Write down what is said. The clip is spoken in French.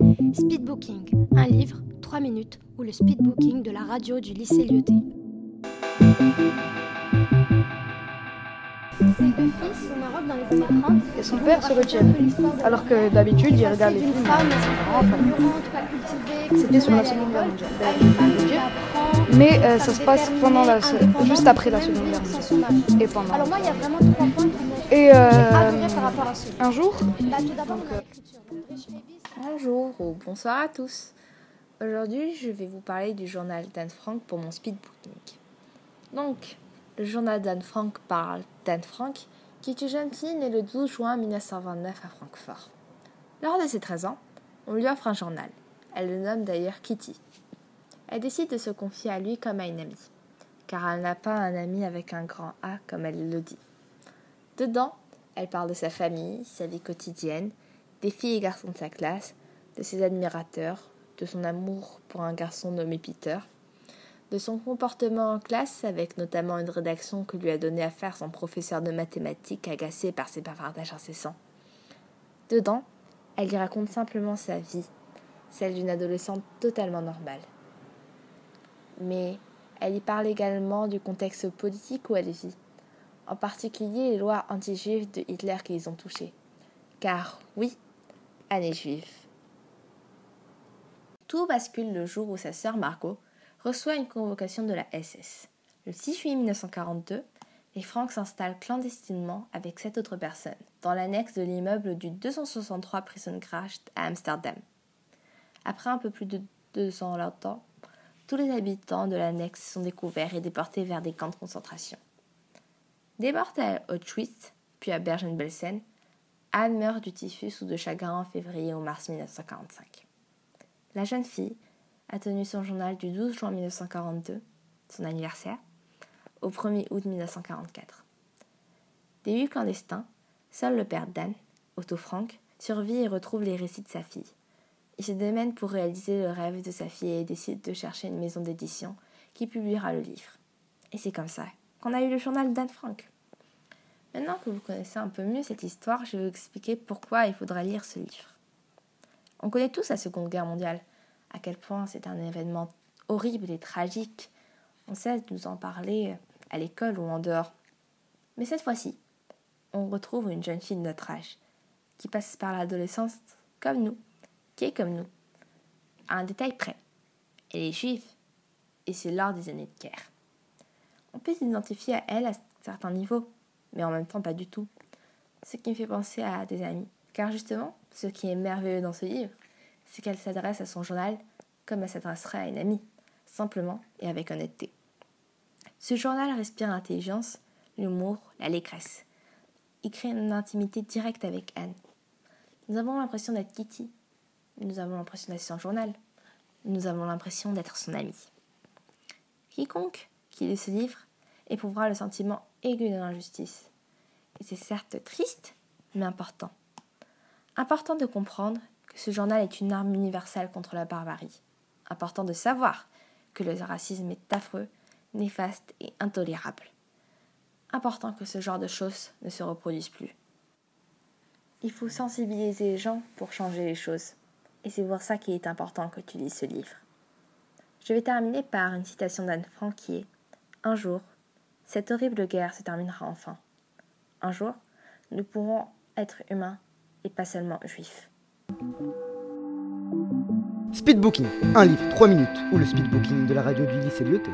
Speedbooking, un livre, 3 minutes, ou le speedbooking de la radio du lycée Lyoté. Ces deux fils au Maroc dans les années 30. Et son père se retient. Alors que d'habitude, il regarde les films. Femme C'était sur la Seconde Guerre mondiale. Mais euh, ça se passe pendant la, juste après la Seconde Guerre mondiale. Et pendant. Alors moi, il y a vraiment trois points qui m'ont Et euh, un jour, Là, tout Bonjour ou bonsoir à tous. Aujourd'hui, je vais vous parler du journal d'Anne Frank pour mon speedbooking. Donc, le journal d'Anne Frank parle d'Anne Frank, qui est une jeune fille née le 12 juin 1929 à Francfort. Lors de ses 13 ans, on lui offre un journal. Elle le nomme d'ailleurs Kitty. Elle décide de se confier à lui comme à une amie, car elle n'a pas un ami avec un grand A comme elle le dit. Dedans, elle parle de sa famille, sa vie quotidienne, des filles et garçons de sa classe, de ses admirateurs, de son amour pour un garçon nommé Peter, de son comportement en classe avec notamment une rédaction que lui a donné à faire son professeur de mathématiques agacé par ses bavardages incessants. Dedans, elle y raconte simplement sa vie, celle d'une adolescente totalement normale. Mais elle y parle également du contexte politique où elle vit, en particulier les lois anti-juives de Hitler qui les ont touchées. Car oui, année. Tout bascule le jour où sa sœur Margot reçoit une convocation de la SS. Le 6 juillet 1942, les Franks s'installent clandestinement avec sept autres personnes dans l'annexe de l'immeuble du 263 Prisongracht à Amsterdam. Après un peu plus de 200 longtemps, tous les habitants de l'annexe sont découverts et déportés vers des camps de concentration. Déportée à Auschwitz, puis à Bergen-Belsen, Anne meurt du typhus ou de chagrin en février ou mars 1945. La jeune fille a tenu son journal du 12 juin 1942, son anniversaire, au 1er août 1944. Des huit clandestins, seul le père d'Anne, Otto Frank, survit et retrouve les récits de sa fille. Il se démène pour réaliser le rêve de sa fille et décide de chercher une maison d'édition qui publiera le livre. Et c'est comme ça qu'on a eu le journal d'Anne Frank. Maintenant que vous connaissez un peu mieux cette histoire, je vais vous expliquer pourquoi il faudra lire ce livre. On connaît tous la Seconde Guerre mondiale, à quel point c'est un événement horrible et tragique. On sait nous en parler à l'école ou en dehors. Mais cette fois-ci, on retrouve une jeune fille de notre âge, qui passe par l'adolescence comme nous, qui est comme nous. À un détail près, elle est juive, et c'est lors des années de guerre. On peut s'identifier à elle à certains niveaux, mais en même temps pas du tout. Ce qui me fait penser à des amis. Car justement, ce qui est merveilleux dans ce livre, c'est qu'elle s'adresse à son journal comme elle s'adresserait à une amie, simplement et avec honnêteté. Ce journal respire l'intelligence, l'humour, la légresse. Il crée une intimité directe avec Anne. Nous avons l'impression d'être Kitty. Nous avons l'impression d'être son journal. Nous avons l'impression d'être son amie. Quiconque qui lit ce livre éprouvera le sentiment aigu de l'injustice. C'est certes triste, mais important. Important de comprendre que ce journal est une arme universelle contre la barbarie. Important de savoir que le racisme est affreux, néfaste et intolérable. Important que ce genre de choses ne se reproduisent plus. Il faut sensibiliser les gens pour changer les choses. Et c'est pour ça qu'il est important que tu lises ce livre. Je vais terminer par une citation d'Anne Frank qui est Un jour, cette horrible guerre se terminera enfin. Un jour, nous pourrons être humains et pas seulement juifs. Speedbooking, un livre, 3 minutes, ou le speedbooking de la radio du lycée Lyoté.